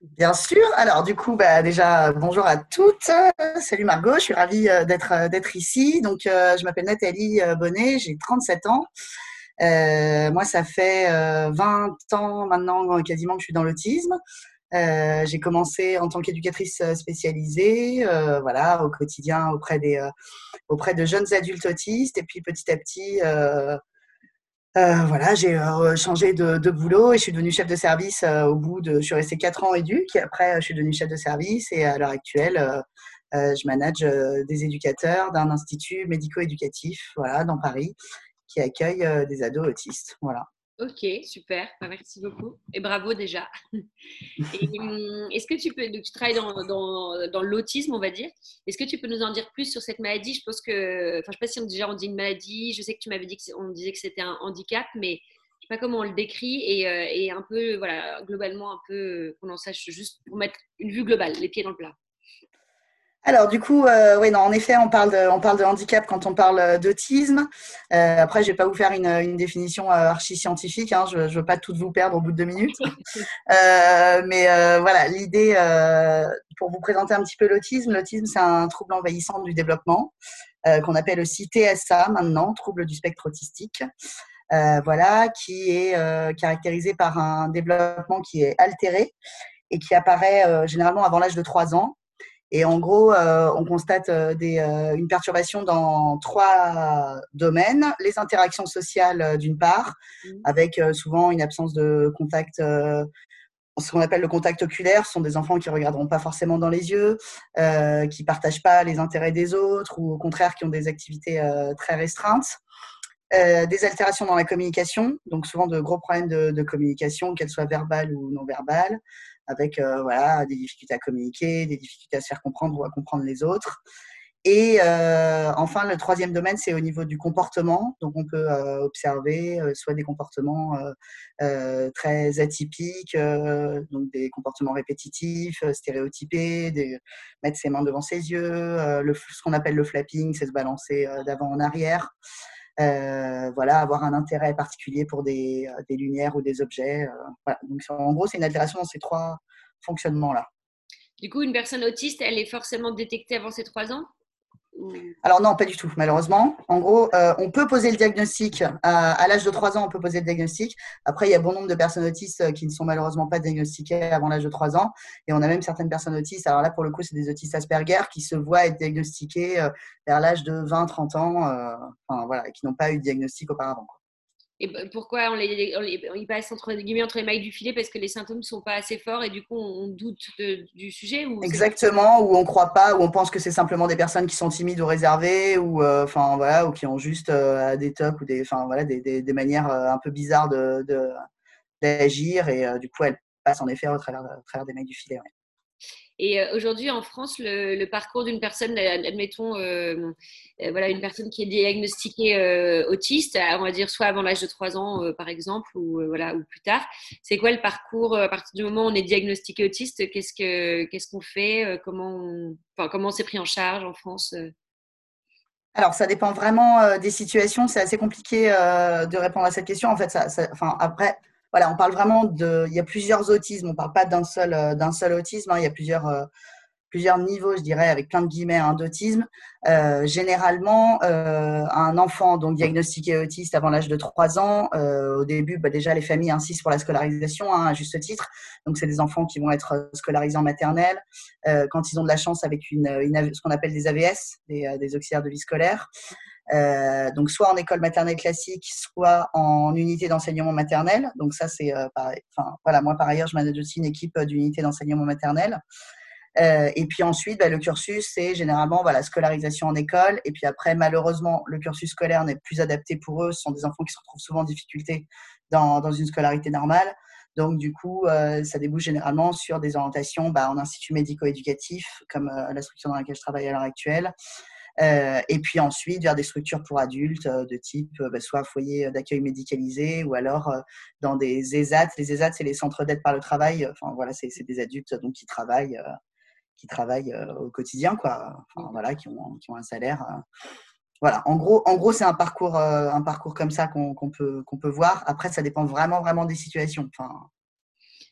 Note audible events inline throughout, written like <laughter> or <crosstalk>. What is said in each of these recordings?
Bien sûr. Alors, du coup, bah, déjà, bonjour à toutes. Salut Margot, je suis ravie euh, d'être, euh, d'être ici. Donc, euh, je m'appelle Nathalie Bonnet, j'ai 37 ans. moi, ça fait 20 ans maintenant quasiment que je suis dans l'autisme. j'ai commencé en tant qu'éducatrice spécialisée, voilà, au quotidien auprès des, auprès de jeunes adultes autistes, et puis petit à petit, euh, voilà, j'ai euh, changé de, boulot et je suis devenue chef de service euh, au bout de. Je suis restée 4 ans éduque et après, je suis devenue chef de service et à l'heure actuelle, je manage des éducateurs d'un institut médico-éducatif voilà, dans Paris qui accueille des ados autistes. Voilà. Ok, super, bah, merci beaucoup. Et bravo déjà. <laughs> Hum, est-ce que tu peux, tu travailles dans, l'autisme, on va dire, est-ce que tu peux nous en dire plus sur cette maladie? Je pense que, enfin, je ne sais pas si on, déjà on dit une maladie, je sais que tu m'avais dit qu'on disait que c'était un handicap, mais je ne sais pas comment on le décrit et, euh, un peu, voilà, globalement, un peu qu'on en sache juste pour mettre une vue globale, les pieds dans le plat. Alors du coup, euh, oui, non, en effet, on parle de, on parle de handicap quand on parle euh, d'autisme. Euh, après, je vais pas vous faire une, une définition archi scientifique. Hein, je, ne veux pas tout vous perdre au bout de deux minutes. <laughs> mais voilà, l'idée pour vous présenter un petit peu l'autisme. L'autisme, c'est un trouble envahissant du développement qu'on appelle aussi TSA maintenant, trouble du spectre autistique. voilà, qui est caractérisé par un développement qui est altéré et qui apparaît généralement avant l'âge de 3 ans et en gros, euh, on constate euh, des, euh, une perturbation dans trois domaines. Les interactions sociales, d'une part, mmh. avec souvent une absence de contact ce qu'on appelle le contact oculaire, ce sont des enfants qui ne regarderont pas forcément dans les yeux, qui ne partagent pas les intérêts des autres ou au contraire qui ont des activités très restreintes. des altérations dans la communication, donc souvent de gros problèmes de, de communication, qu'elles soient verbales ou non verbales, avec euh, voilà, des difficultés à communiquer, des difficultés à se faire comprendre ou à comprendre les autres. Et euh, enfin, le troisième domaine, c'est au niveau du comportement. Donc, on peut euh, observer soit des comportements très atypiques, donc des comportements répétitifs, stéréotypés, mettre ses mains devant ses yeux, le, ce qu'on appelle le flapping, c'est se balancer d'avant en arrière. Euh, voilà, avoir un intérêt particulier pour des, euh, lumières ou des objets. Euh, en gros, c'est une altération dans ces trois fonctionnements-là. Du coup, une personne autiste, elle est forcément détectée avant ses trois ans? Alors non, pas du tout, malheureusement. En gros, euh, on peut poser le diagnostic à, l'âge de 3 ans, on peut poser le diagnostic. Après, il y a bon nombre de personnes autistes euh, qui ne sont malheureusement pas diagnostiquées avant l'âge de 3 ans. Et on a même certaines personnes autistes, alors là, pour le coup, c'est des autistes Asperger qui se voient être diagnostiqués euh, vers l'âge de 20-30 ans, enfin, voilà, qui n'ont pas eu de diagnostic auparavant. Et pourquoi on les, on passe entre guillemets entre les mailles du filet parce que les symptômes ne sont pas assez forts et du coup on doute du sujet ou Exactement, ou on ne croit pas, ou on pense que c'est simplement des personnes qui sont timides ou réservées, ou euh, voilà, ou qui ont juste euh, des tocs ou des, voilà, des, des, manières euh, un peu bizarres de d'agir et du coup elles passent en effet au travers, au travers des mailles du filet. Et euh, aujourd'hui, en France, le, parcours d'une personne, admettons, euh, euh, voilà, une personne qui est diagnostiquée autiste, on va dire soit avant l'âge de 3 ans, par exemple, ou, voilà, ou plus tard, c'est quoi le parcours à partir du moment où on est diagnostiqué autiste Qu'est-ce qu'on qu'est-ce qu'on fait Comment on, c'est pris en charge en France alors, ça dépend vraiment des situations. C'est assez compliqué de répondre à cette question. En fait, ça, enfin, après, voilà, on parle vraiment de. Il y a plusieurs autismes. On ne parle pas d'un seul, euh, d'un seul autisme. Hein. il y a plusieurs, euh, plusieurs niveaux, je dirais, avec plein de guillemets, hein, d'autisme. Euh, généralement, un enfant donc diagnostiqué autiste avant l'âge de 3 ans, au début, bah, déjà, les familles insistent pour la scolarisation, hein, à juste titre. Donc, c'est des enfants qui vont être scolarisés en maternelle. quand ils ont de la chance avec une, ce qu'on appelle des AVS, des, des auxiliaires de vie scolaire. Euh, donc soit en école maternelle classique, soit en unité d'enseignement maternel. Donc ça c'est euh, pareil. Enfin voilà, moi par ailleurs je manage aussi une équipe euh, d'unité d'enseignement maternel. et puis ensuite, bah, le cursus, c'est généralement voilà, scolarisation en école. Et puis après, malheureusement, le cursus scolaire n'est plus adapté pour eux. Ce sont des enfants qui se retrouvent souvent en difficulté dans, une scolarité normale. Donc, du coup, ça débouche généralement sur des orientations bah, en institut médico-éducatif, comme la structure dans laquelle je travaille à l'heure actuelle, euh, et puis ensuite vers des structures pour adultes euh, de type euh, bah, soit foyer d'accueil médicalisé ou alors dans des ESAT. Les ESAT, c'est les centres d'aide par le travail. Enfin voilà, c'est des adultes donc qui travaillent, qui travaillent au quotidien, quoi. Enfin, voilà, qui ont, qui ont un salaire. Voilà, en gros, en gros, c'est un parcours, un parcours comme ça qu'on peut, qu'on peut voir. Après, ça dépend vraiment, vraiment des situations. Enfin,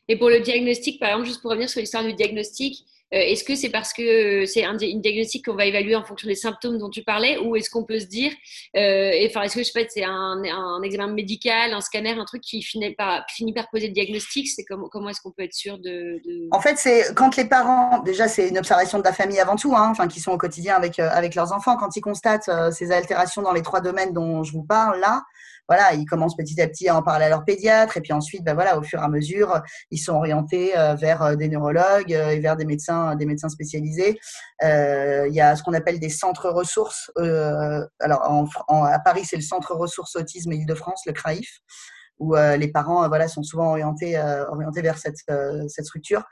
Et pour le diagnostic, par exemple, juste pour revenir sur l'histoire du diagnostic, euh, est-ce que c'est parce que c'est un, une diagnostic qu'on va évaluer en fonction des symptômes dont tu parlais ou est-ce qu'on peut se dire, euh, enfin, est-ce que je sais pas, c'est un, examen médical, un scanner, un truc qui finit par, finit par poser le diagnostic C'est comment, comment est-ce qu'on peut être sûr de, En fait, c'est quand les parents, déjà, c'est une observation de la famille avant tout, hein, enfin, qui sont au quotidien avec, euh, avec leurs enfants, quand ils constatent ces altérations dans les trois domaines dont je vous parle là, voilà, ils commencent petit à petit à en parler à leur pédiatre et puis ensuite, ben voilà, au fur et à mesure, ils sont orientés euh, vers euh, des neurologues euh, et vers des médecins, des médecins spécialisés. il y a ce qu'on appelle des centres ressources. alors, à Paris, c'est le Centre ressources autisme Île-de-France, le CRAIF où les parents voilà sont souvent orientés orientés vers cette cette structure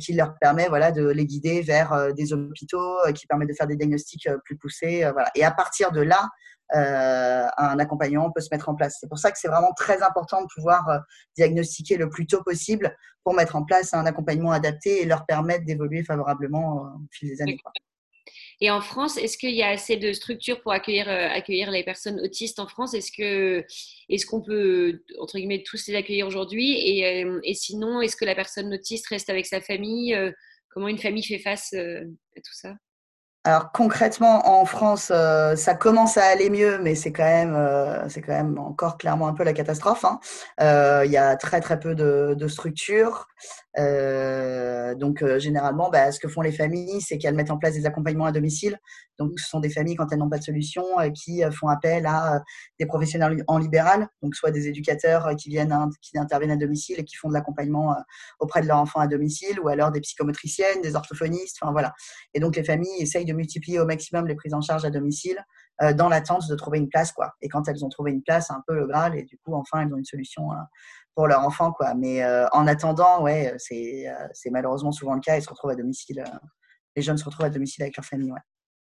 qui leur permet voilà de les guider vers des hôpitaux qui permet de faire des diagnostics plus poussés voilà et à partir de là un accompagnement peut se mettre en place. C'est pour ça que c'est vraiment très important de pouvoir euh, diagnostiquer le plus tôt possible pour mettre en place un accompagnement adapté et leur permettre d'évoluer favorablement euh, au fil des années. Et en France, est-ce qu'il y a assez de structures pour accueillir, les personnes autistes en France? Est-ce que est-ce qu'on peut entre guillemets tous les accueillir aujourd'hui? Et, sinon, est-ce que la personne autiste reste avec sa famille? Comment une famille fait face à tout ça? Alors concrètement, en France, euh, ça commence à aller mieux, mais c'est quand même, euh, c'est quand même encore clairement un peu la catastrophe. Hein. Euh, il y a très très peu de, structures. Donc, généralement, bah, ce que font les familles, c'est qu'elles mettent en place des accompagnements à domicile. Donc, ce sont des familles, quand elles n'ont pas de solution, qui font appel à des professionnels en libéral, donc soit des éducateurs qui viennent, qui interviennent à domicile et qui font de l'accompagnement auprès de leurs enfants à domicile, ou alors des psychomotriciennes, des orthophonistes, enfin voilà. Et donc, les familles essayent de multiplier au maximum les prises en charge à domicile dans l'attente de trouver une place, quoi. Et quand elles ont trouvé une place, un peu le Graal, et du coup, enfin, elles ont une solution pour leur enfant, quoi. Mais euh, en attendant, ouais, c'est, euh, c'est malheureusement souvent le cas. Ils se retrouvent à domicile. Euh, les jeunes se retrouvent à domicile avec leur famille.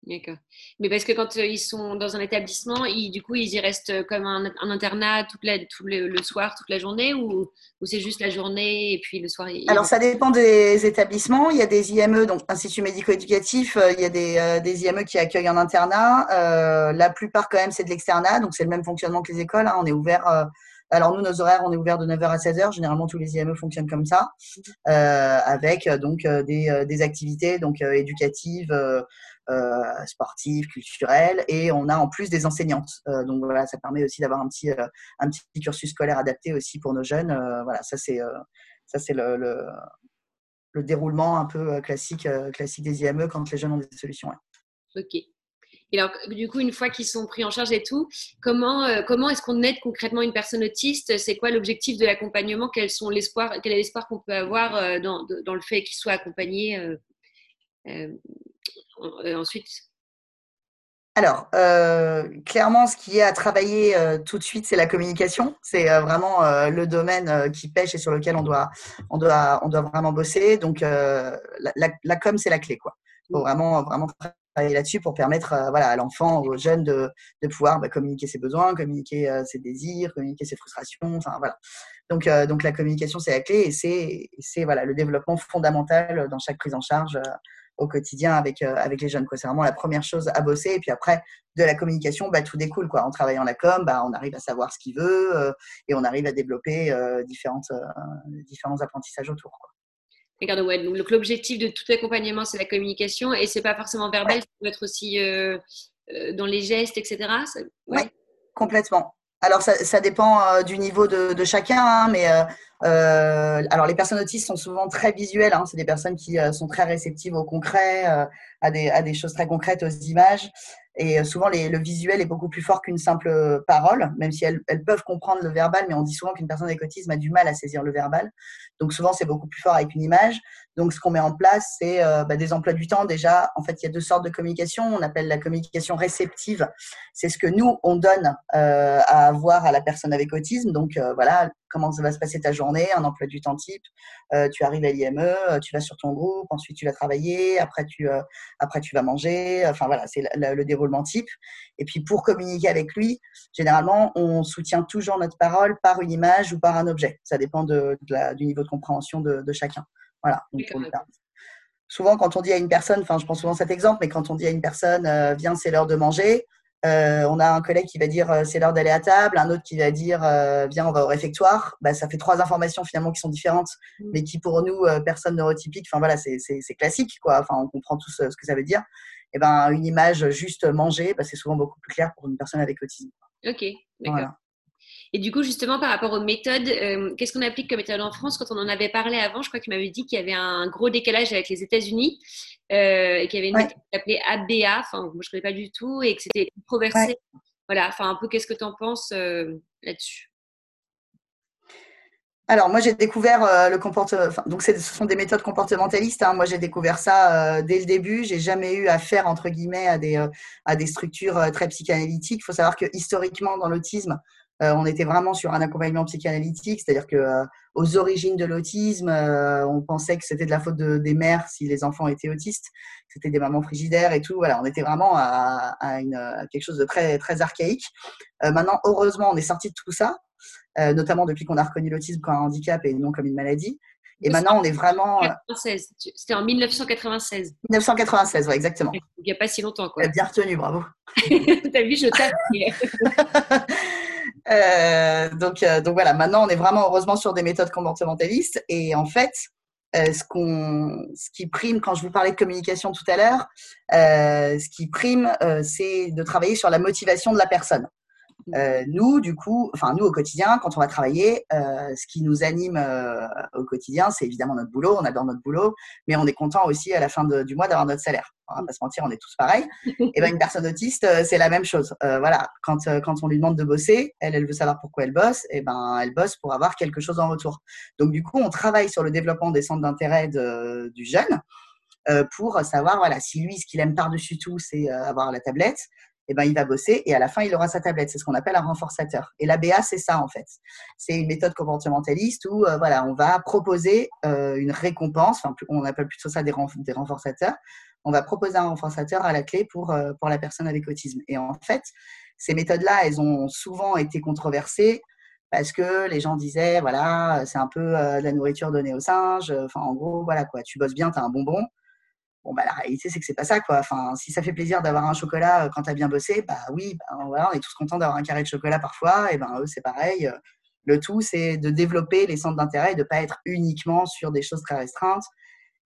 D'accord. Mais parce que quand ils sont dans un établissement, ils, du coup, ils y restent comme un, internat toute la, tout le, soir, toute la journée, ou, ou c'est juste la journée et puis le soir Alors, ça dépend des établissements. Il y a des IME, donc Institut médico-éducatif, il y a des, des, IME qui accueillent en internat. la plupart, quand même, c'est de l'externat, donc c'est le même fonctionnement que les écoles. Hein. On est ouvert alors nous, nos horaires, on est ouvert de 9h à 16h. Généralement, tous les IME fonctionnent comme ça, euh, avec euh, donc euh, des, des activités donc éducatives, sportives, culturelles, et on a en plus des enseignantes. donc voilà, ça permet aussi d'avoir un petit un petit cursus scolaire adapté aussi pour nos jeunes. voilà, ça c'est ça c'est le, le, déroulement un peu classique classique des IME quand les jeunes ont des solutions. Ok. Et alors, du coup, une fois qu'ils sont pris en charge et tout, comment, euh, comment est-ce qu'on aide concrètement une personne autiste? C'est quoi l'objectif de l'accompagnement? Quel est l'espoir qu'on peut avoir euh, dans, dans, le fait qu'il soit accompagné euh, ensuite? Alors, clairement, ce qui est à travailler tout de suite, c'est la communication. C'est vraiment le domaine qui pêche et sur lequel on doit, on doit, on doit vraiment bosser. Donc, la, la, com, c'est la clé, quoi. Faut mmh. vraiment, vraiment travailler là-dessus pour permettre euh, voilà, à l'enfant, aux jeunes de, de pouvoir bah, communiquer ses besoins, communiquer euh, ses désirs, communiquer ses frustrations. Enfin, voilà. donc, euh, donc la communication, c'est la clé et c'est, c'est voilà, le développement fondamental dans chaque prise en charge au quotidien avec, avec les jeunes. C'est vraiment la première chose à bosser. Et puis après, de la communication, bah, tout découle. Quoi. En travaillant la com, bah, on arrive à savoir ce qu'il veut et on arrive à développer différentes, différents apprentissages autour. Quoi. Donc l'objectif de tout accompagnement, c'est la communication et c'est pas forcément verbal, ça peut être aussi euh, euh, dans les gestes, etc. Oui, complètement. Alors ça, ça dépend euh, du niveau de, de chacun, hein, mais alors les personnes autistes sont souvent très visuelles. Hein, c'est des personnes qui sont très réceptives au concret, à des, à, des, choses très concrètes, aux images. Et souvent, le visuel est beaucoup plus fort qu'une simple parole, même si elles, peuvent comprendre le verbal, mais on dit souvent qu'une personne avec autisme a du mal à saisir le verbal. Donc souvent, c'est beaucoup plus fort avec une image. Donc ce qu'on met en place, c'est euh, bah, des emplois du temps. Déjà, en fait, il y a deux sortes de communication. On appelle la communication réceptive. C'est ce que nous, on donne euh, à avoir à la personne avec autisme. Donc euh, voilà, comment ça va se passer ta journée, un emploi du temps type. Euh, tu arrives à l'IME, tu vas sur ton groupe, ensuite tu vas travailler, après tu, euh, après tu vas manger. Enfin voilà, c'est le, déroulement type. Et puis pour communiquer avec lui, généralement, on soutient toujours notre parole par une image ou par un objet. Ça dépend de, du niveau de compréhension de, chacun. Voilà. souvent, quand on dit à une personne, enfin, je prends souvent cet exemple, mais quand on dit à une personne, euh, viens, c'est l'heure de manger, Euh, on a un collègue qui va dire euh, c'est l'heure d'aller à table, un autre qui va dire euh, viens on va au réfectoire. Bah, ça fait trois informations finalement qui sont différentes, mmh. mais qui pour nous personne neurotypique. Enfin voilà, c'est classique quoi. Enfin on comprend tous ce que ça veut dire. Et eh ben une image juste manger, bah, c'est souvent beaucoup plus clair pour une personne avec autisme. Ok, d'accord. Et du coup, justement, par rapport aux méthodes, qu'est-ce qu'on applique comme méthode en France? Quand on en avait parlé avant, je crois qu'il m'avait dit qu'il y avait un gros décalage avec les États-Unis et qu'il y avait une méthode qui s'appelait ABA, enfin, moi je ne connais pas du tout, et que c'était controversé. Voilà, enfin, un peu, qu'est-ce que tu en penses là-dessus? Alors, moi, j'ai découvert euh, le comportement. donc, ce sont des méthodes comportementalistes. Hein. Moi, j'ai découvert ça euh, dès le début. J'ai jamais eu affaire entre guillemets à des, euh, à des structures très psychanalytiques. Il faut savoir que historiquement, dans l'autisme, on était vraiment sur un accompagnement psychanalytique, c'est-à-dire que aux origines de l'autisme, on pensait que c'était de la faute des mères si les enfants étaient autistes. C'était des mamans frigidaires et tout. Voilà, on était vraiment à, une, à quelque chose de très, très archaïque. maintenant, heureusement, on est sorti de tout ça. Euh, notamment depuis qu'on a reconnu l'autisme comme un handicap et non comme une maladie. Et maintenant, on est vraiment. Euh, C'était en 1996. 1996, oui, exactement. Il n'y a pas si longtemps, quoi. Bien retenu, bravo. <laughs> T'as vu, je tape. <laughs> euh, donc, euh, donc voilà, maintenant, on est vraiment heureusement sur des méthodes comportementalistes. Et en fait, ce, qu'on, ce qui prime, quand je vous parlais de communication tout à l'heure, ce qui prime, c'est de travailler sur la motivation de la personne. Euh, nous, du coup, enfin nous au quotidien, quand on va travailler, euh, ce qui nous anime euh, au quotidien, c'est évidemment notre boulot. On adore notre boulot, mais on est content aussi à la fin du mois d'avoir notre salaire. On va pas se mentir, on est tous pareils. Et ben une personne autiste, c'est la même chose. voilà, quand quand on lui demande de bosser, elle, elle veut savoir pourquoi elle bosse. Et ben elle bosse pour avoir quelque chose en retour. Donc du coup, on travaille sur le développement des centres d'intérêt du jeune. pour savoir voilà si lui ce qu'il aime par dessus tout c'est avoir la tablette eh ben, il va bosser et à la fin, il aura sa tablette. C'est ce qu'on appelle un renforçateur. Et l'ABA, c'est ça en fait. C'est une méthode comportementaliste où euh, voilà, on va proposer euh, une récompense, enfin, on appelle plutôt ça des, des, renforçateurs. On va proposer un renforçateur à la clé pour, euh, pour la personne avec autisme. Et en fait, ces méthodes-là, elles ont souvent été controversées parce que les gens disaient, voilà, c'est un peu de la nourriture donnée aux singes. Enfin, en gros, voilà quoi, tu bosses bien, tu as un bonbon. Bon, bah, la réalité, c'est que c'est pas ça, quoi. Enfin, si ça fait plaisir d'avoir un chocolat euh, quand tu as bien bossé, bah oui, bah, voilà, on est tous contents d'avoir un carré de chocolat parfois, et ben eux, c'est pareil. Euh, le tout, c'est de développer les centres d'intérêt et de pas être uniquement sur des choses très restreintes.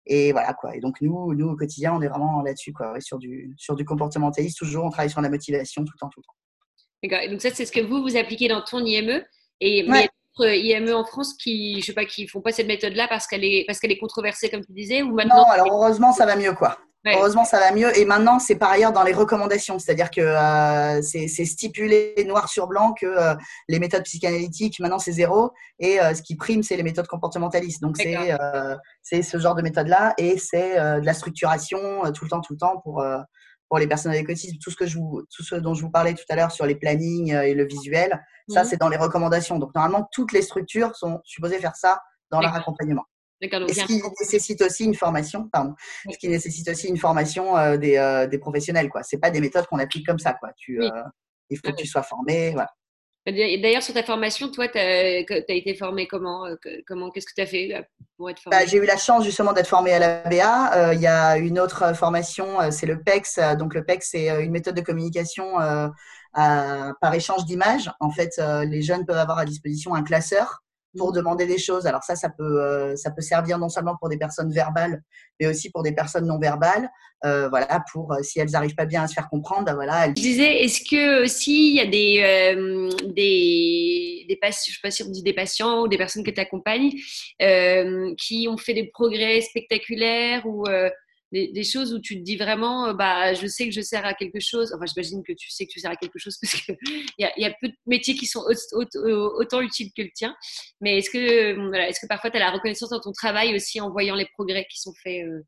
Et voilà, quoi. Et donc, nous, nous au quotidien, on est vraiment là-dessus, quoi, sur du, sur du comportementaliste, toujours, on travaille sur la motivation tout le temps, tout le temps. D'accord. Et donc, ça, c'est ce que vous, vous appliquez dans ton IME. Et, IME en France qui, je sais pas, qui font pas cette méthode-là parce qu'elle est, parce qu'elle est controversée, comme tu disais, ou maintenant Non, alors heureusement, ça va mieux, quoi. Heureusement, ça va mieux. Et maintenant, c'est par ailleurs dans les recommandations, c'est-à-dire que euh, c'est stipulé noir sur blanc que euh, les méthodes psychanalytiques, maintenant, c'est zéro. Et euh, ce qui prime, c'est les méthodes comportementalistes. Donc, c'est ce genre de méthode-là. Et c'est de la structuration tout le temps, tout le temps pour pour les personnes avec autisme, tout ce, que je vous, tout ce dont je vous parlais tout à l'heure sur les plannings et le visuel, ça, mhm. c'est dans les recommandations. Donc, normalement, toutes les structures sont supposées faire ça dans leur accompagnement. Et ce qui nécessite aussi une formation, pardon, ce qui nécessite aussi une formation euh, des, euh, des, professionnels. Ce n'est pas des méthodes qu'on applique comme ça. Quoi. Tu, il faut que tu sois formé. Voilà. D'ailleurs, sur ta formation, toi, tu as, été formé comment, euh, comment Qu'est-ce que tu as fait euh, pour être formé bah, J'ai eu la chance justement d'être formé à l'ABA. Euh, il y a une autre formation, c'est le PEX. Donc, le PEX, c'est une méthode de communication par échange d'images. En fait, les jeunes peuvent avoir à disposition un classeur pour demander des choses. Alors ça, ça peut, euh, ça peut servir non seulement pour des personnes verbales, mais aussi pour des personnes non verbales. Euh, voilà, pour euh, si elles n'arrivent pas bien à se faire comprendre, ben voilà. Je disais, est-ce que aussi il y a des, des, des patients, je sais pas si on dit des patients ou des personnes que tu accompagnes, qui ont fait des progrès spectaculaires ou des, choses où tu te dis vraiment, euh, bah, je sais que je sers à quelque chose. Enfin, j'imagine que tu sais que tu sers à quelque chose <laughs> parce qu'il y, a, y a peu de métiers qui sont autant utiles que le tien. Mais est-ce que, voilà, est-ce que parfois tu as la reconnaissance dans ton travail aussi en voyant les progrès qui sont faits euh,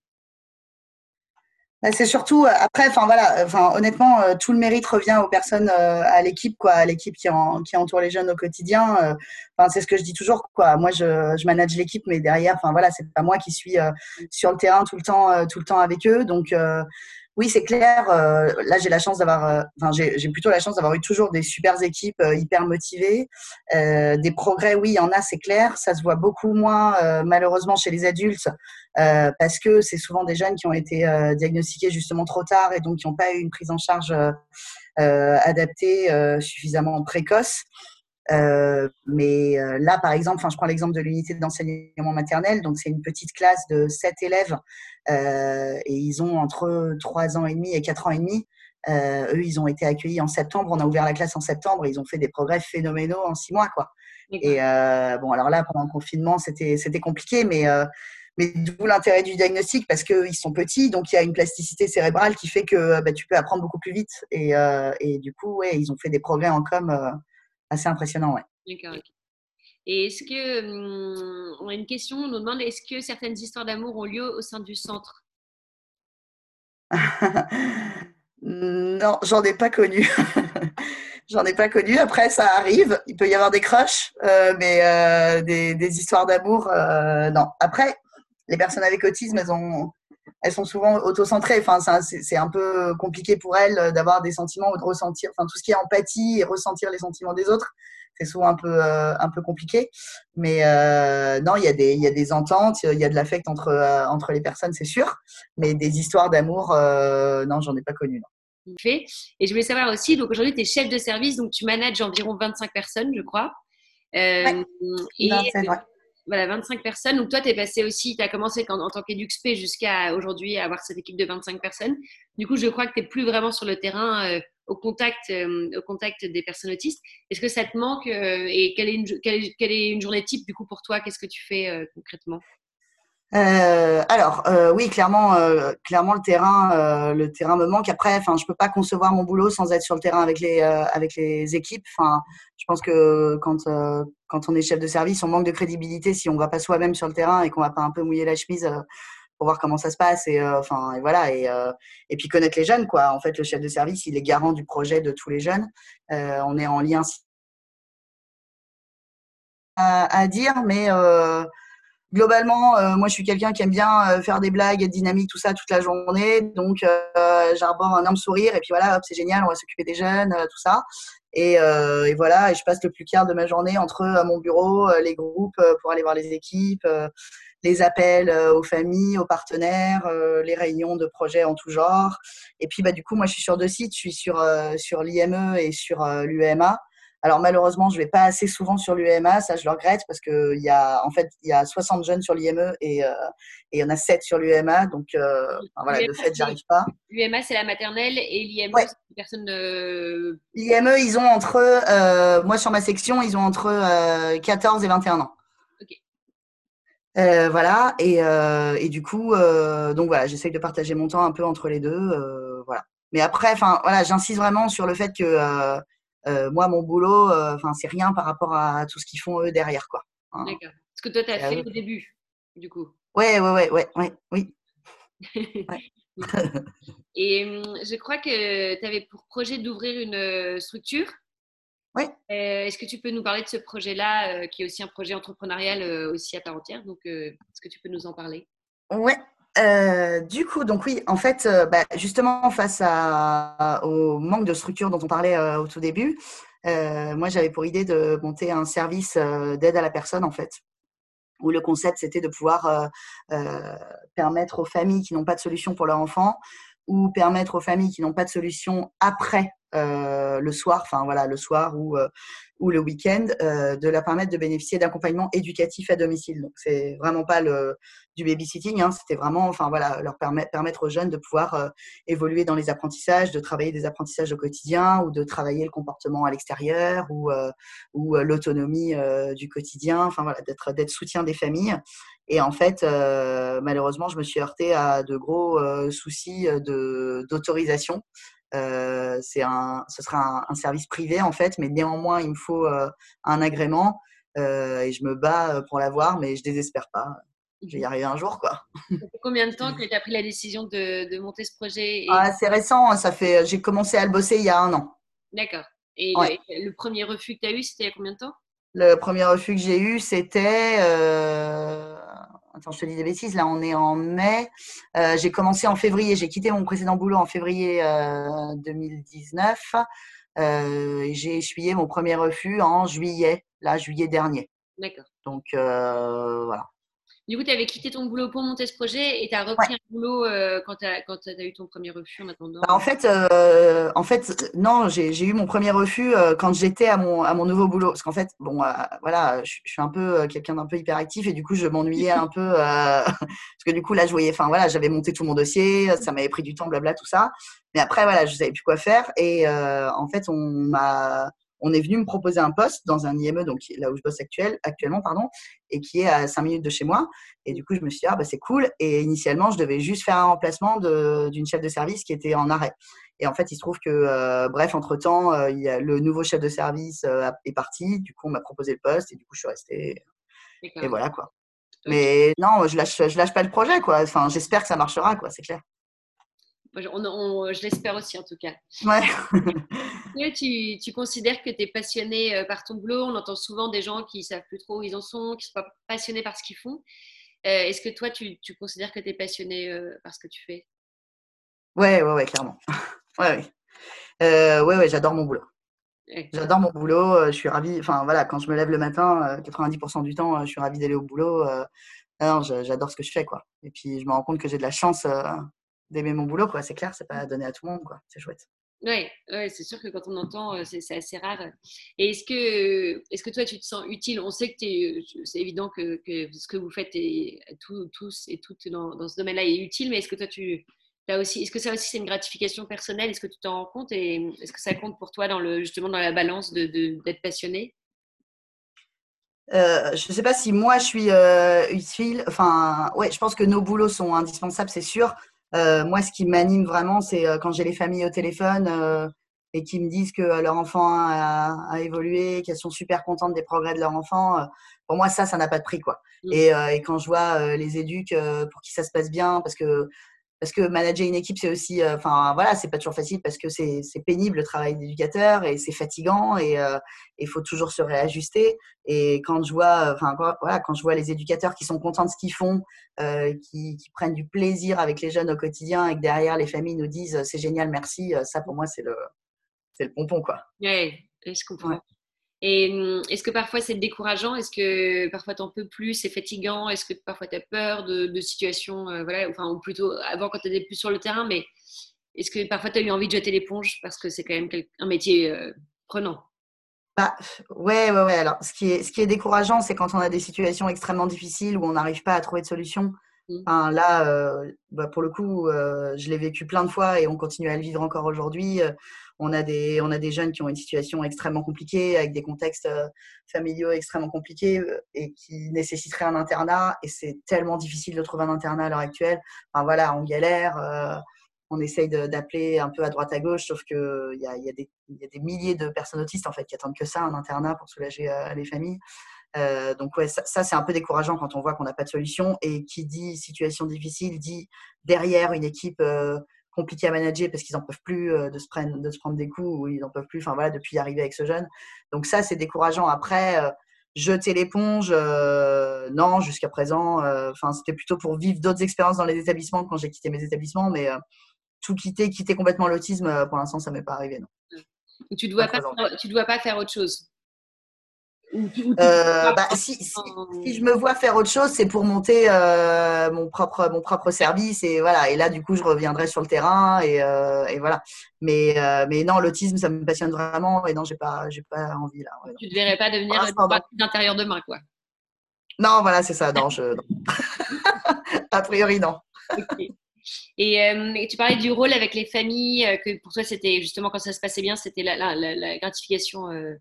c'est surtout euh, après, enfin voilà, enfin honnêtement, euh, tout le mérite revient aux personnes, euh, à l'équipe quoi, à l'équipe qui, en, qui entoure les jeunes au quotidien. Enfin c'est ce que je dis toujours quoi. Moi je, je manage l'équipe, mais derrière, enfin voilà, c'est pas moi qui suis sur le terrain tout le temps, tout le temps avec eux. Donc oui, c'est clair. Euh, là, j'ai la chance d'avoir, euh, enfin, j'ai plutôt la chance d'avoir eu toujours des super équipes euh, hyper motivées. des progrès, oui, il y en a, c'est clair. Ça se voit beaucoup moins, malheureusement, chez les adultes, parce que c'est souvent des jeunes qui ont été diagnostiqués justement trop tard et donc qui n'ont pas eu une prise en charge adaptés, suffisamment précoces. mais là, par exemple, je prends l'exemple de l'unité d'enseignement maternel. Donc, c'est une petite classe de 7 élèves et ils ont entre 3 ans et demi et 4 ans et demi. eux, ils ont été accueillis en septembre. On a ouvert la classe en septembre. Et ils ont fait des progrès phénoménaux en 6 mois, quoi. Et bon, alors là, pendant le confinement, c'était compliqué, mais mais d'où l'intérêt du diagnostic parce qu'ils sont petits, donc il y a une plasticité cérébrale qui fait que bah, tu peux apprendre beaucoup plus vite. Et, euh, et, du coup, ouais, ils ont fait des progrès en com euh, assez impressionnants. Ouais. D'accord. Et est-ce que, hum, on a une question, on nous demande, est-ce que certaines histoires d'amour ont lieu au sein du centre? <laughs> Non, j'en ai pas connu. <laughs> j'en ai pas connu. Après, ça arrive. Il peut y avoir des crushs, euh, mais des, des, histoires d'amour, non. Après, les personnes avec autisme, elles, ont, elles sont souvent autocentrées. Enfin, c'est un peu compliqué pour elles d'avoir des sentiments ou de ressentir, enfin, tout ce qui est empathie et ressentir les sentiments des autres, c'est souvent un peu, euh, un peu compliqué. Mais euh, non, il y, a des, il y a des ententes, il y a de l'affect entre, euh, entre les personnes, c'est sûr. Mais des histoires d'amour, non, j'en ai pas connu. Fait. Et je voulais savoir aussi, donc aujourd'hui, tu es chef de service, donc tu manages environ 25 personnes, je crois. Euh, et, voilà, 25 personnes. Donc toi, tu es passé aussi, tu as commencé en, tant qu'EduxP jusqu'à aujourd'hui à avoir cette équipe de 25 personnes. Du coup, je crois que tu n'es plus vraiment sur le terrain euh, au, contact, euh, au contact des personnes autistes. Est-ce que ça te manque euh, et quelle est, une, quelle, quelle est, une, journée type du coup pour toi? Qu'est-ce que tu fais concrètement? Euh, alors euh, oui, clairement, euh, clairement le terrain, le terrain me manque. Après, enfin, je peux pas concevoir mon boulot sans être sur le terrain avec les avec les équipes. Enfin, je pense que quand quand on est chef de service, on manque de crédibilité si on va pas soi-même sur le terrain et qu'on va pas un peu mouiller la chemise pour voir comment ça se passe et enfin et voilà et et puis connaître les jeunes quoi. En fait, le chef de service, il est garant du projet de tous les jeunes. on est en lien à, à dire, mais globalement, euh, moi, je suis quelqu'un qui aime bien euh, faire des blagues, être dynamique, tout ça, toute la journée. Donc, euh, j'arbore un énorme sourire. Et puis voilà, hop, c'est génial, on va s'occuper des jeunes, tout ça. Et, voilà, et je passe le plus clair de ma journée entre mon bureau, les groupes pour aller voir les équipes, les appels aux familles, aux partenaires, les réunions de projets en tout genre. Et puis, bah, du coup, moi, je suis sur deux sites. Je suis sur, sur l'IME et sur l'UMA. Alors malheureusement, je vais pas assez souvent sur l'UMA, ça je le regrette parce que il y a en fait il y a 60 jeunes sur l'IME et euh, et il y en a 7 sur l'UMA, donc euh, voilà, de fait, j'arrive pas. L'UMA c'est la maternelle et l'IME c'est une personne. Euh... L'IME ils ont entre euh, moi sur ma section ils ont entre 14 et 21 ans. Ok. voilà et, et du coup donc voilà j'essaye de partager mon temps un peu entre les deux voilà mais après enfin voilà j'insiste vraiment sur le fait que euh, moi, mon boulot, euh, enfin, c'est rien par rapport à tout ce qu'ils font eux derrière, quoi. Hein. D'accord. Ce que toi, tu as fait au début, du coup. Ouais, ouais, ouais, ouais, <laughs> oui. Et hum, je crois que tu avais pour projet d'ouvrir une euh, structure. Oui. Est-ce que tu peux nous parler de ce projet-là, qui est aussi un projet entrepreneurial aussi à part entière? Donc, est-ce que tu peux nous en parler? Ouais, euh, du coup, donc oui, en fait, euh, bah, justement, face au manque de structure dont on parlait euh, au tout début, moi, j'avais pour idée de monter un service d'aide à la personne, en fait, où le concept, c'était de pouvoir permettre aux familles qui n'ont pas de solution pour leur enfant ou permettre aux familles qui n'ont pas de solution après le soir, enfin voilà, le soir euh, ou le week-end, euh, de la permettre de bénéficier d'accompagnement éducatif à domicile. Donc c'est vraiment pas le, du babysitting, hein, c'était vraiment, enfin voilà, leur permettre, aux jeunes de pouvoir évoluer dans les apprentissages, de travailler des apprentissages au quotidien ou de travailler le comportement à l'extérieur ou, ou l'autonomie du quotidien, enfin voilà, d'être d'être soutien des familles. Et en fait, malheureusement, je me suis heurtée à de gros soucis de d'autorisation. Euh, c'est un, ce sera un, service privé en fait, mais néanmoins il me faut euh, un agrément euh, et je me bats pour l'avoir, mais je désespère pas. Je vais y arriver un jour quoi. Ça fait combien de <laughs> temps que tu as pris la décision de, de monter ce projet ah, C'est récent, hein, ça fait. J'ai commencé à le bosser il y a un an. D'accord. Et le, premier refus que tu as eu, c'était il y a combien de temps? Le premier refus que j'ai eu, c'était attends, je te dis des bêtises, là on est en mai. Euh, j'ai commencé en février, j'ai quitté mon précédent boulot en février 2019 euh, euh, j'ai essuyé mon premier refus en juillet, là, juillet dernier. D'accord. Donc voilà. Du coup, tu avais quitté ton boulot pour monter ce projet et tu as repris un boulot euh, quand tu as, as, eu ton premier refus en attendant bah, en, fait, euh, en fait, non, j'ai eu mon premier refus euh, quand j'étais à mon, à mon nouveau boulot. Parce qu'en fait, bon, voilà, je, suis un peu quelqu'un d'un peu hyperactif et du coup, je m'ennuyais un peu. <laughs> parce que du coup, là, je voyais, enfin, voilà, j'avais monté tout mon dossier, ça m'avait pris du temps, blabla, tout ça. Mais après, voilà, je ne savais plus quoi faire. Et en fait, on m'a on est venu me proposer un poste dans un IME, donc là où je bosse actuel, actuellement, pardon, et qui est à 5 minutes de chez moi. Et du coup, je me suis dit, ah, bah, c'est cool. Et initialement, je devais juste faire un remplacement d'une chef de service qui était en arrêt. Et en fait, il se trouve que, euh, bref, entre-temps, euh, le nouveau chef de service euh, est parti. Du coup, on m'a proposé le poste et du coup, je suis restée. Et voilà, quoi. Mais non, je lâche, je lâche pas le projet, quoi. Enfin, j'espère que ça marchera, quoi, c'est clair. Je l'espère aussi, en tout cas. Ouais. <laughs> tu, tu, considères que tu es passionné par ton boulot? On entend souvent des gens qui ne savent plus trop où ils en sont, qui ne sont pas passionnés par ce qu'ils font. Est-ce que toi, tu, tu considères que tu es passionné par ce que tu fais? Ouais, ouais, ouais, clairement. <laughs> Ouais, ouais. Euh, ouais, ouais, j'adore mon boulot. J'adore mon boulot. Euh, je suis ravie. Enfin, voilà, quand je me lève le matin, 90% euh, du temps, je suis ravie d'aller au boulot. j'adore ce que je fais, quoi. Et puis, je me rends compte que j'ai de la chance d'aimer mon boulot, quoi. C'est clair, c'est pas donné à tout le monde, quoi. C'est chouette. Oui, ouais, c'est sûr que quand on entend, c'est assez rare. Et est-ce que, est que toi, tu te sens utile? On sait que c'est évident que, que, ce que vous faites, et, tous et toutes dans, dans ce domaine-là, est utile, mais est-ce que toi, tu, aussi, est-ce que ça aussi c'est une gratification personnelle? Est-ce que tu t'en rends compte et est-ce que ça compte pour toi dans le, justement dans la balance d'être de, passionné? Euh, je ne sais pas si moi je suis euh, utile. Enfin, ouais, je pense que nos boulots sont indispensables, c'est sûr. Euh, moi, ce qui m'anime vraiment, c'est quand j'ai les familles au téléphone et qui me disent que leur enfant a, évolué, qu'elles sont super contentes des progrès de leur enfant. pour moi, ça, ça n'a pas de prix, quoi. Mmh. Et, et, quand je vois les éduques pour qui ça se passe bien, parce que parce que manager une équipe, c'est aussi, euh, enfin voilà, c'est pas toujours facile parce que c'est pénible le travail d'éducateur et c'est fatigant et euh, il faut toujours se réajuster. Et quand je vois, enfin voilà, quand je vois les éducateurs qui sont contents de ce qu'ils font, euh, qui, qui, prennent du plaisir avec les jeunes au quotidien et que derrière les familles nous disent c'est génial, merci, ça pour moi c'est le c'est le pompon quoi. Oui, je comprends. Et hum, est-ce que parfois c'est décourageant? Est-ce que parfois tu en peux plus? C'est fatigant? Est-ce que parfois tu as peur de, situations, euh, voilà, enfin, ou plutôt avant quand tu étais plus sur le terrain, mais est-ce que parfois tu as eu envie de jeter l'éponge parce que c'est quand même un métier euh, prenant? Bah, ouais, ouais, ouais. Alors, ce qui est, ce qui est décourageant, c'est quand on a des situations extrêmement difficiles où on n'arrive pas à trouver de solution. Mmh. Enfin, là, euh, bah, pour le coup, je l'ai vécu plein de fois et on continue à le vivre encore aujourd'hui on a des, on a des jeunes qui ont une situation extrêmement compliquée, avec des contextes euh, familiaux extrêmement compliqués euh, et qui nécessiteraient un internat. Et c'est tellement difficile de trouver un internat à l'heure actuelle. Enfin voilà, on galère. Euh, on essaye d'appeler un peu à droite à gauche, sauf qu'il y a, y, a des, y a des milliers de personnes autistes en fait qui attendent que ça, un internat pour soulager les familles. donc ouais, ça c'est un peu décourageant quand on voit qu'on n'a pas de solution. Et qui dit situation difficile dit derrière une équipe compliqué à manager parce qu'ils n'en peuvent plus euh, de se, prendre, de se prendre des coups ou ils n'en peuvent plus, enfin voilà, depuis arriver avec ce jeune. Donc ça, c'est décourageant. Après, euh, jeter l'éponge, euh, non, jusqu'à présent, enfin c'était plutôt pour vivre d'autres expériences dans les établissements quand j'ai quitté mes établissements, mais tout quitter, quitter complètement l'autisme, pour l'instant, ça m'est pas arrivé, non. Tu ne dois, pas, tu dois pas faire autre chose? Euh, bah, si, si, je me vois faire autre chose, c'est pour monter euh, mon propre mon propre service et voilà. Et là, du coup, je reviendrai sur le terrain et, euh, et voilà. Mais mais non, l'autisme, ça me passionne vraiment et non, j'ai pas j'ai pas envie là. Tu ne devrais pas devenir d'intérieur demain, quoi. Non, voilà, c'est ça. Non, je. <laughs> <laughs> A priori, non. Euh, et, tu parlais du rôle avec les familles, euh, que pour toi, c'était justement quand ça se passait bien, c'était la, gratification euh,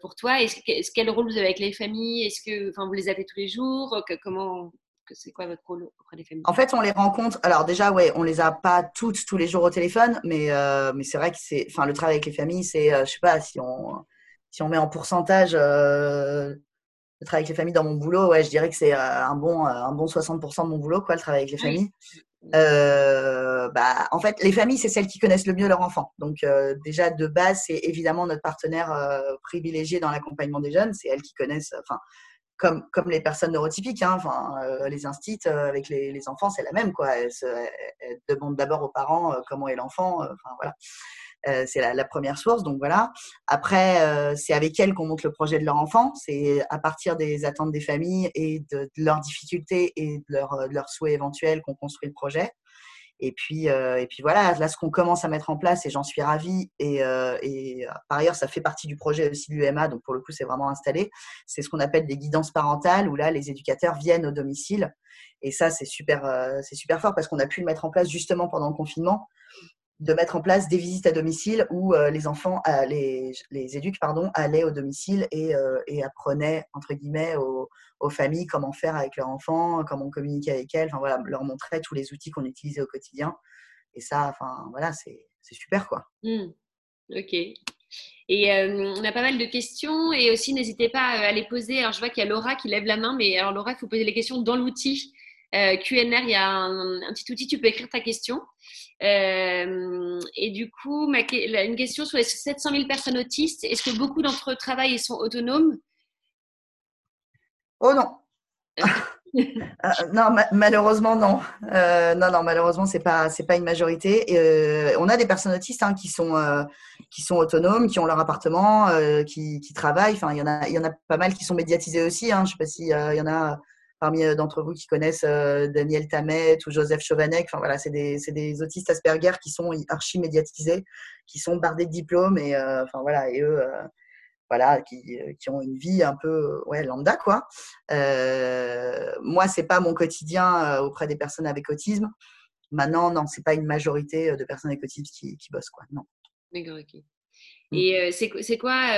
pour toi. Est-ce, quel rôle vous avez avec les familles? Est-ce que vous les avez tous les jours? Comment c'est quoi votre rôle auprès des familles? En fait, on les rencontre. Alors déjà, ouais, on les a pas toutes tous les jours au téléphone, mais mais c'est vrai que c'est, enfin, le travail avec les familles, c'est, je sais pas, si on si on met en pourcentage le travail avec les familles dans mon boulot, ouais, je dirais que c'est un bon, un bon 60% de mon boulot, quoi, le travail avec les familles. Euh, bah, en fait, les familles, c'est celles qui connaissent le mieux leur enfant. Donc, euh, déjà, de base, c'est évidemment notre partenaire euh, privilégié dans l'accompagnement des jeunes. C'est elles qui connaissent, enfin, comme, comme les personnes neurotypiques, hein, enfin, les instits avec les, enfants, c'est la même. Quoi. Elles, demandent d'abord aux parents comment est l'enfant. Enfin, voilà. C'est la, première source, donc voilà. Après, c'est avec elles qu'on monte le projet de leur enfant. C'est à partir des attentes des familles et de, leurs difficultés et de, de leurs souhaits éventuels qu'on construit le projet. Et puis, euh, et puis voilà, là, ce qu'on commence à mettre en place, et j'en suis ravie, et, euh, euh, par ailleurs, ça fait partie du projet aussi de l'UMA, donc pour le coup, c'est vraiment installé, c'est ce qu'on appelle des guidances parentales, où là, les éducateurs viennent au domicile. Et ça, c'est super, c'est super fort parce qu'on a pu le mettre en place justement pendant le confinement de mettre en place des visites à domicile où euh, les enfants, euh, les, les éduques, pardon, allaient au domicile et, euh, apprenaient, entre guillemets, aux, familles comment faire avec leurs enfants, comment communiquer avec elles, enfin voilà, leur montrer tous les outils qu'on utilisait au quotidien. Et ça, enfin voilà, c'est super quoi. Mmh. Ok. Et on a pas mal de questions et aussi n'hésitez pas à les poser. Alors je vois qu'il y a Laura qui lève la main, mais alors Laura, il faut poser les questions dans l'outil. QNR, il y a un, un, petit outil, tu peux écrire ta question. Euh, et du coup, ma, une question sur les 700 000 personnes autistes. Est-ce que beaucoup d'entre eux travaillent et sont autonomes? Oh non. Euh, <laughs> non, malheureusement non. Euh, non, non, malheureusement c'est pas c'est pas une majorité. on a des personnes autistes hein, qui sont qui sont autonomes, qui ont leur appartement, qui, qui, travaillent. Enfin, il y en a il y en a pas mal qui sont médiatisés aussi. Hein. Je sais pas s'il y en a parmi euh, d'entre vous qui connaissent euh, Daniel Tamet ou Joseph Chovanec. Enfin voilà, c'est des, des, autistes Asperger qui sont archi médiatisés, qui sont bardés de diplômes et euh, enfin voilà et eux voilà qui, qui, ont une vie un peu ouais lambda quoi. Euh, moi c'est pas mon quotidien auprès des personnes avec autisme. Maintenant non c'est pas une majorité de personnes avec autisme qui, qui bossent quoi non. D'accord ok. Mm. Et c'est quoi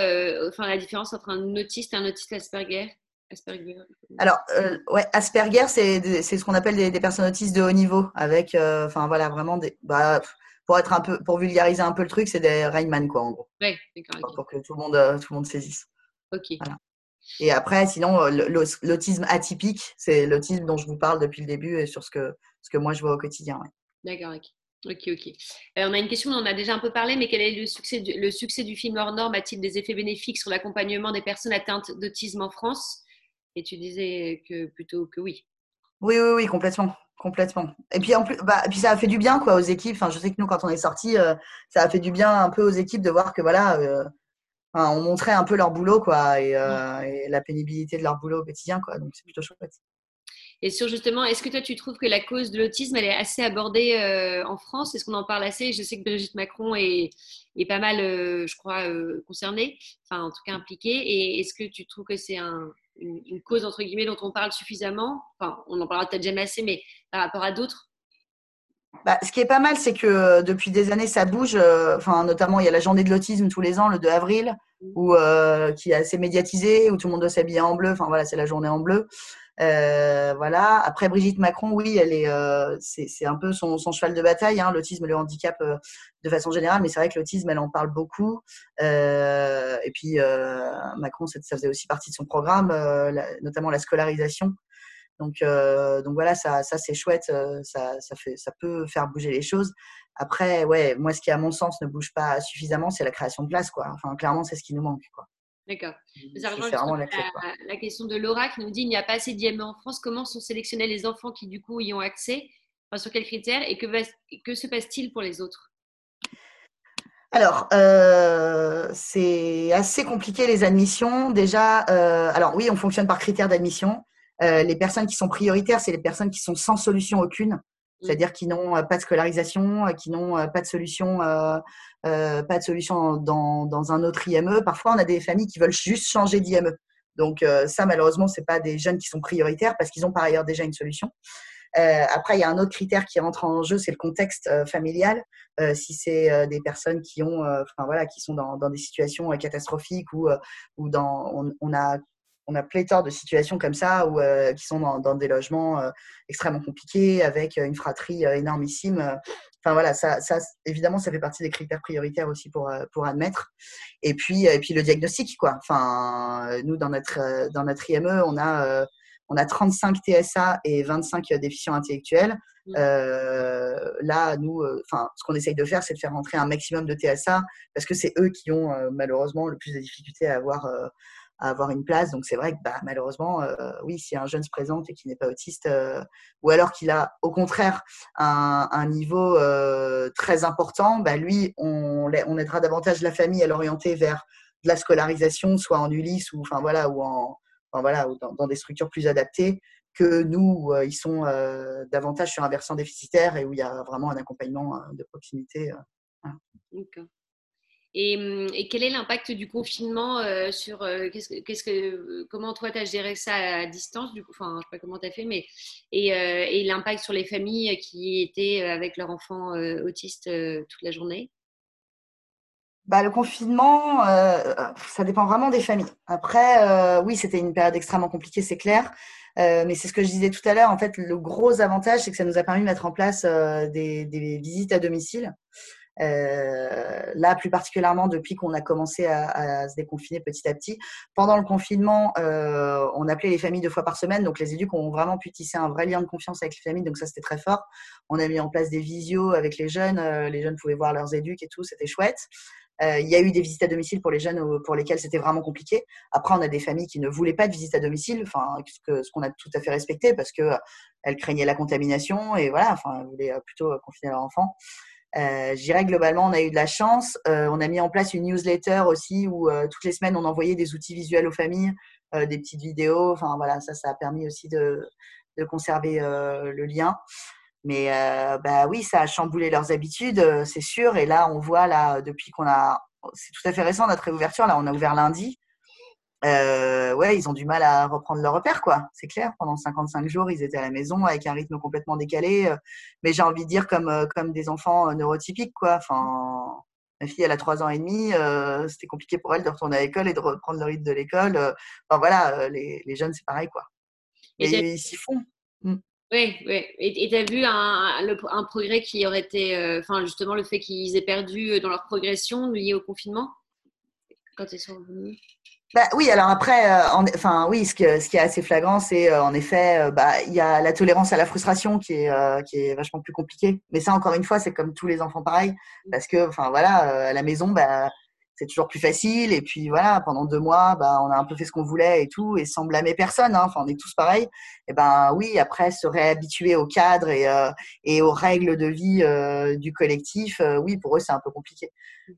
enfin la différence entre un autiste et un autiste Asperger? Asperger Alors, euh, ouais, Asperger, c'est ce qu'on appelle des, personnes autistes de haut niveau, avec, euh, enfin voilà, vraiment des. Bah, pour être un peu, pour vulgariser un peu le truc, c'est des Rainman, quoi, en gros. Oui, d'accord. Pour que tout le monde, euh, tout le monde saisisse. Ok. Et après, sinon, l'autisme atypique, c'est l'autisme dont je vous parle depuis le début et sur ce que, ce que moi je vois au quotidien. D'accord, ok. Ok, ok. on a une question, on en a déjà un peu parlé, mais quel est le succès du, le succès du film hors norme? A-t-il des effets bénéfiques sur l'accompagnement des personnes atteintes d'autisme en France? Et tu disais que plutôt que oui. Oui, oui, oui, complètement. Complètement. Et puis, en plus, bah, puis ça a fait du bien quoi, aux équipes. Enfin, je sais que nous, quand on est sortis, euh, ça a fait du bien un peu aux équipes de voir que voilà, euh, on montrait un peu leur boulot quoi, euh, et, la pénibilité de leur boulot au quotidien. Quoi, donc, c'est plutôt chouette. Et sur justement, est-ce que toi tu trouves que la cause de l'autisme elle est assez abordée en France? Est-ce qu'on en parle assez? Je sais que Brigitte Macron est, est pas mal, je crois, concernée, enfin en tout cas impliquée. Et est-ce que tu trouves que c'est un, une, cause entre guillemets dont on parle suffisamment Enfin, on en parlera peut-être jamais assez, mais par rapport à d'autres bah, ce qui est pas mal, c'est que euh, depuis des années, ça bouge. Euh, enfin, notamment, il y a la journée de l'autisme tous les ans, le 2 avril, mmh. où, euh, qui est assez médiatisée, où tout le monde doit s'habiller en bleu. Enfin, voilà, c'est la journée en bleu. Euh, voilà. Après Brigitte Macron, oui, elle est, euh, c'est un peu son, cheval de bataille, hein, l'autisme, le handicap euh, de façon générale. Mais c'est vrai que l'autisme, elle en parle beaucoup. et puis Macron, ça, faisait aussi partie de son programme, notamment la scolarisation. Donc, voilà, ça, ça c'est chouette, ça, ça, peut faire bouger les choses. Après, ouais, moi, ce qui à mon sens ne bouge pas suffisamment, c'est la création de places, quoi. Enfin, clairement, c'est ce qui nous manque, quoi. D'accord. la, la, question de Laura qui nous dit il n'y a pas assez d'IME en France. Comment sont sélectionnés les enfants qui, du coup, y ont accès? Sur quels critères? Et que, que se passe-t-il pour les autres? Alors, euh, c'est assez compliqué les admissions. Déjà, euh, alors oui, on fonctionne par critères d'admission. Euh, les personnes qui sont prioritaires, c'est les personnes qui sont sans solution aucune. C'est-à-dire qui n'ont euh, pas de scolarisation, euh, qui n'ont euh, pas de solution, pas de solution dans, dans, un autre IME. Parfois, on a des familles qui veulent juste changer d'IME. Donc ça, malheureusement, c'est pas des jeunes qui sont prioritaires parce qu'ils ont par ailleurs déjà une solution. Euh, après, il y a un autre critère qui rentre en jeu, c'est le contexte familial. Euh, si c'est des personnes qui ont, enfin voilà, qui sont dans, dans des situations catastrophiques ou, ou dans, on, on, a on a pléthore de situations comme ça où, euh, qui sont dans, des logements euh, extrêmement compliqués avec euh, une fratrie énormissime. Enfin voilà, ça, ça, évidemment, ça fait partie des critères prioritaires aussi pour, pour admettre. Et puis, et puis le diagnostic, quoi. Enfin, nous, dans notre, dans notre IME, on a, on a 35 TSA et 25 déficients intellectuels. Mmh. là, nous, enfin, ce qu'on essaye de faire, c'est de faire rentrer un maximum de TSA parce que c'est eux qui ont malheureusement le plus de difficultés à avoir avoir une place. Donc c'est vrai que bah, malheureusement, euh, oui, si un jeune se présente et qui n'est pas autiste, euh, ou alors qu'il a au contraire un, niveau euh, très important, bah, lui, on, on, aidera davantage la famille à l'orienter vers de la scolarisation, soit en Ulysse ou, enfin, voilà, ou, en, voilà, ou dans, des structures plus adaptées que nous, ils sont davantage sur un versant déficitaire et où il y a vraiment un accompagnement de proximité. Et, hum, et, quel est l'impact du confinement euh, sur euh, qu'est-ce, que, comment toi tu as géré ça à distance du coup, enfin je sais pas comment tu as fait, mais et, euh, l'impact sur les familles qui étaient avec leurs enfants autistes toute la journée? Bah, le confinement, ça dépend vraiment des familles. Après, oui, c'était une période extrêmement compliquée, c'est clair. mais c'est ce que je disais tout à l'heure. En fait, le gros avantage, c'est que ça nous a permis de mettre en place des visites à domicile. Euh, là, plus particulièrement depuis qu'on a commencé à, se déconfiner petit à petit. Pendant le confinement, euh, on appelait les familles deux fois par semaine. Donc, les éducs ont vraiment pu tisser un vrai lien de confiance avec les familles. Donc, ça, c'était très fort. On a mis en place des visios avec les jeunes. Euh, les jeunes pouvaient voir leurs éducs et tout. C'était chouette. Il y a eu des visites à domicile pour les jeunes pour lesquels c'était vraiment compliqué. Après, on a des familles qui ne voulaient pas de visite à domicile, enfin, ce qu'on a tout à fait respecté parce que elles craignaient la contamination et voilà, enfin, elles voulaient plutôt confiner leurs enfants. Euh, je dirais globalement, on a eu de la chance. Euh, on a mis en place une newsletter aussi où euh, toutes les semaines, on envoyait des outils visuels aux familles, euh, des petites vidéos. Enfin voilà, ça, ça a permis aussi de, de conserver euh, le lien. Mais bah oui, ça a chamboulé leurs habitudes, c'est sûr. Et là, on voit là depuis qu'on a, c'est tout à fait récent notre réouverture. Là, on a ouvert lundi euh, ouais, ils ont du mal à reprendre leur repère, quoi. C'est clair. Pendant 55 jours, ils étaient à la maison avec un rythme complètement décalé. Euh, mais j'ai envie de dire comme euh, comme des enfants euh, neurotypiques, quoi. Enfin, ma fille, elle a trois ans et demi. C'était compliqué pour elle de retourner à l'école et de reprendre le rythme de l'école. Enfin voilà, les, les jeunes, c'est pareil, quoi. Et, et ils s'y font. Mmh. Oui, oui. Et tu as vu un, un, progrès qui aurait été, enfin justement le fait qu'ils aient perdu dans leur progression lié au confinement? Quand ils sont revenus? Bah, oui, alors après, euh, en, enfin oui, ce, que, ce qui est assez flagrant, c'est euh, en effet, euh, bah, il y a la tolérance à la frustration qui est, euh, qui est vachement plus compliquée. Mais ça, encore une fois, c'est comme tous les enfants pareil, parce que, enfin voilà, à la maison, bah, c'est toujours plus facile. Et puis voilà, pendant deux mois, bah, on a un peu fait ce qu'on voulait et tout, et sans blâmer personne. Hein, enfin, on est tous pareils. Et ben oui, après se réhabituer au cadre et, euh, et aux règles de vie euh, du collectif, euh, oui, pour eux c'est un peu compliqué.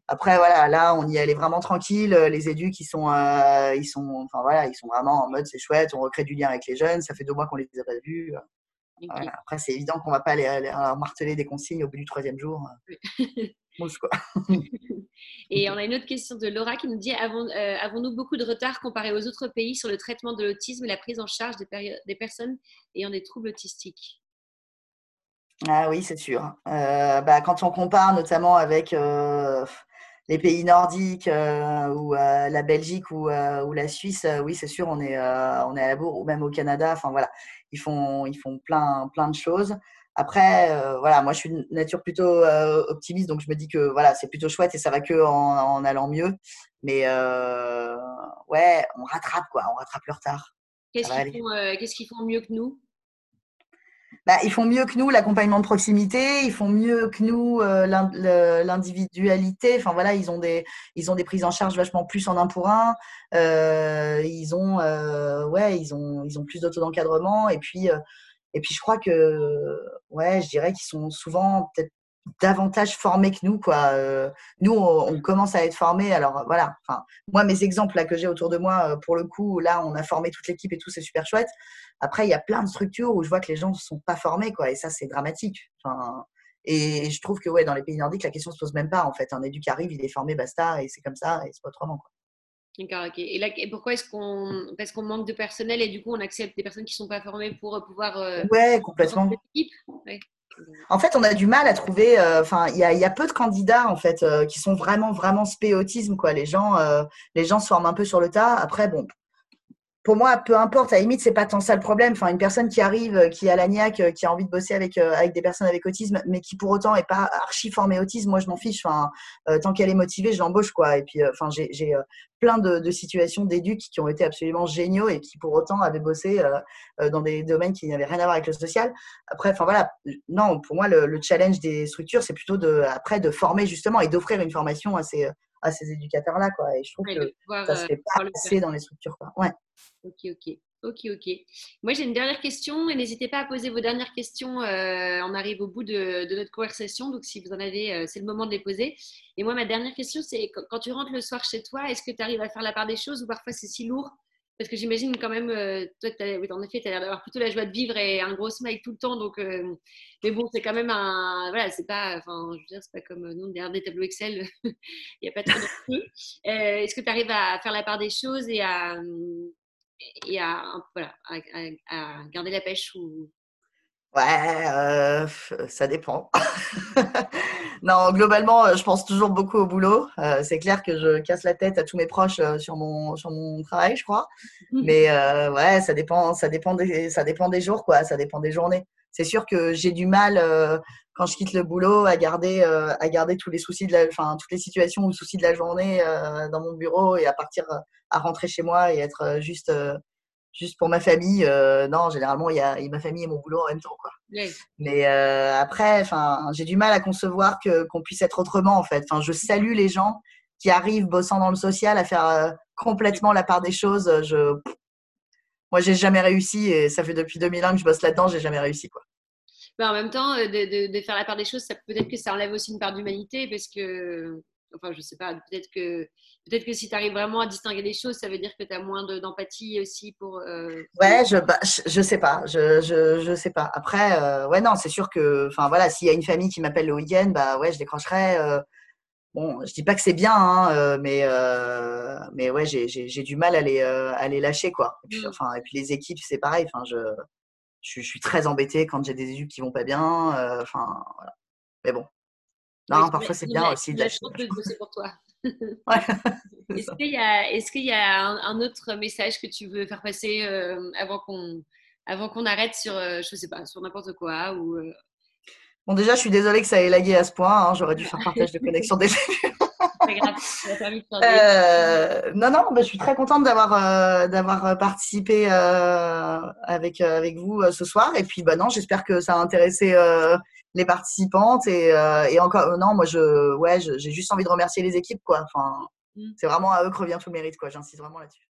Après voilà, là on y allait vraiment tranquille. Les éducs ils sont, ils sont, enfin voilà, ils sont vraiment en mode c'est chouette, on recrée du lien avec les jeunes. Ça fait deux mois qu'on les a pas vus. Voilà. Après, c'est évident qu'on va pas aller, marteler des consignes au bout du troisième jour. <laughs> quoi. <laughs> Et on a une autre question de Laura qui nous dit Avons, euh, avons-nous beaucoup de retard comparé aux autres pays sur le traitement de l'autisme et la prise en charge des, des personnes ayant des troubles autistiques? Ah oui, c'est sûr. Euh, bah, quand on compare notamment avec euh, les pays nordiques euh, ou euh, la Belgique ou, ou la Suisse, oui, c'est sûr, on est, on est à la bourre, ou même au Canada. Enfin voilà, ils font, ils font plein, plein de choses. Après, euh, voilà, moi je suis de nature plutôt euh, optimiste, donc je me dis que voilà, c'est plutôt chouette et ça va que en, en allant mieux. Mais euh, ouais, on rattrape quoi, on rattrape le retard. Qu'est-ce qu'ils font, qu qu font, mieux que nous? Bah, ils font mieux que nous l'accompagnement de proximité, ils font mieux que nous l'individualité. Enfin voilà, ils ont des ils ont des prises en charge vachement plus en un pour un. Ils ont ouais, ils ont ils ont plus d'auto d'encadrement et puis et puis je crois que, ouais, je dirais qu'ils sont souvent peut-être davantage formés que nous quoi. Euh, nous on, commence à être formés alors voilà. Enfin moi mes exemples là que j'ai autour de moi euh, pour le coup là on a formé toute l'équipe et tout c'est super chouette. Après il y a plein de structures où je vois que les gens ne sont pas formés quoi et ça c'est dramatique. Enfin et je trouve que ouais dans les pays nordiques la question se pose même pas en fait. Un éduc arrive il est formé basta et c'est comme ça et c'est pas autrement quoi D'accord, ok. Et, là, et pourquoi est-ce qu'on parce qu'on manque de personnel et du coup on accepte des personnes qui ne sont pas formées pour euh, pouvoir euh, Ouais, complètement. Ouais. En fait, on a du mal à trouver. Euh, enfin, euh, il y, y, a peu de candidats en fait euh, qui sont vraiment vraiment spéotisme quoi. Les gens, les gens se forment un peu sur le tas. Après, bon, pour moi, peu importe, à la limite, c'est pas tant ça le problème. Enfin, une personne qui arrive, qui a l'agnac, qui a envie de bosser avec, avec des personnes avec autisme, mais qui pour autant est pas archi formée autisme, moi je m'en fiche. Enfin, euh, tant qu'elle est motivée, je l'embauche quoi. Et puis, euh, j'ai euh, plein de, situations d'éducs qui ont été absolument géniaux et qui pour autant avaient bossé dans des domaines qui n'avaient rien à voir avec le social. Après, enfin voilà, non, pour moi le, le challenge des structures, c'est plutôt de après de former justement et d'offrir une formation assez à ces éducateurs-là. Quoi. Et je trouve que ça se fait pas assez dans les structures. Quoi. Ouais. Ok, ok. Ok, ok. Moi, j'ai une dernière question et n'hésitez pas à poser vos dernières questions. Euh, on arrive au bout de, notre conversation, donc si vous en avez, euh, c'est le moment de les poser. Et moi, ma dernière question, c'est quand, tu rentres le soir chez toi, est-ce que tu arrives à faire la part des choses ou parfois c'est si lourd? Parce que j'imagine quand même, euh, toi, en effet, tu as l'air d'avoir plutôt la joie de vivre et un gros smile tout le temps. Donc, mais bon, c'est quand même un. Voilà, c'est pas. Enfin, je veux dire, c'est pas comme nous, derrière des tableaux Excel, <laughs> il n'y a pas trop de. est-ce que tu arrives à faire la part des choses et à et à, voilà, à, garder la pêche ou... Ouais, euh, ça dépend. <laughs> non, globalement, euh, je pense toujours beaucoup au boulot. Euh, c'est clair que je casse la tête à tous mes proches sur mon sur mon travail, je crois. Mais ouais, ça dépend, ça dépend des ça dépend des jours, quoi. Ça dépend des journées. C'est sûr que j'ai du mal quand je quitte le boulot à garder à garder tous les soucis de la, enfin toutes les situations ou soucis de la journée dans mon bureau et à partir à rentrer chez moi et être euh, juste, euh, juste pour ma famille. Euh, non, généralement, il y a ma famille et mon boulot en même temps. Quoi. Mais après, enfin, j'ai du mal à concevoir que, qu'on puisse être autrement, en fait. Je salue les gens qui arrivent bossant dans le social à faire complètement la part des choses. Je... Moi, j'ai jamais réussi et ça fait depuis 2001 que je bosse là-dedans, j'ai jamais réussi. Quoi. En même temps, de, de, faire la part des choses, ça peut-être que ça enlève aussi une part d'humanité parce que Enfin, je sais pas, peut-être que, peut que si tu arrives vraiment à distinguer les choses, ça veut dire que tu as moins d'empathie aussi pour. Euh, ouais, je, bah, je, sais pas. Je, je, je sais pas. Après, euh, ouais, non, c'est sûr que, enfin, voilà, s'il y a une famille qui m'appelle le week-end, bah ouais, je décrocherai. Euh, bon, je dis pas que c'est bien, hein, mais, mais ouais, j'ai du mal à les, à les lâcher, quoi. Et puis, mmh. enfin, et puis les équipes, c'est pareil. Enfin, je, je, suis très embêtée quand j'ai des équipes qui vont pas bien. Enfin, voilà. Mais bon, non, parfois c'est bien aussi de la de pour toi? <laughs> <laughs> Est-ce qu'il y a, est qu'il y a un, autre message que tu veux faire passer euh, avant qu'on avant qu'on arrête sur, euh, je sais pas, sur n'importe quoi ou euh? Bon, déjà, je suis désolée que ça ait lagué à ce point. Hein. J'aurais dû faire partage de connexion déjà. <laughs> euh, non, non, bah, je suis très contente d'avoir d'avoir participé avec avec vous ce soir. Et puis, bah non, j'espère que ça a intéressé les participantes et, euh, et encore euh, non moi je ouais j'ai juste envie de remercier les équipes quoi. Enfin mmh. c'est vraiment à eux que revient tout le mérite quoi. J'insiste vraiment là-dessus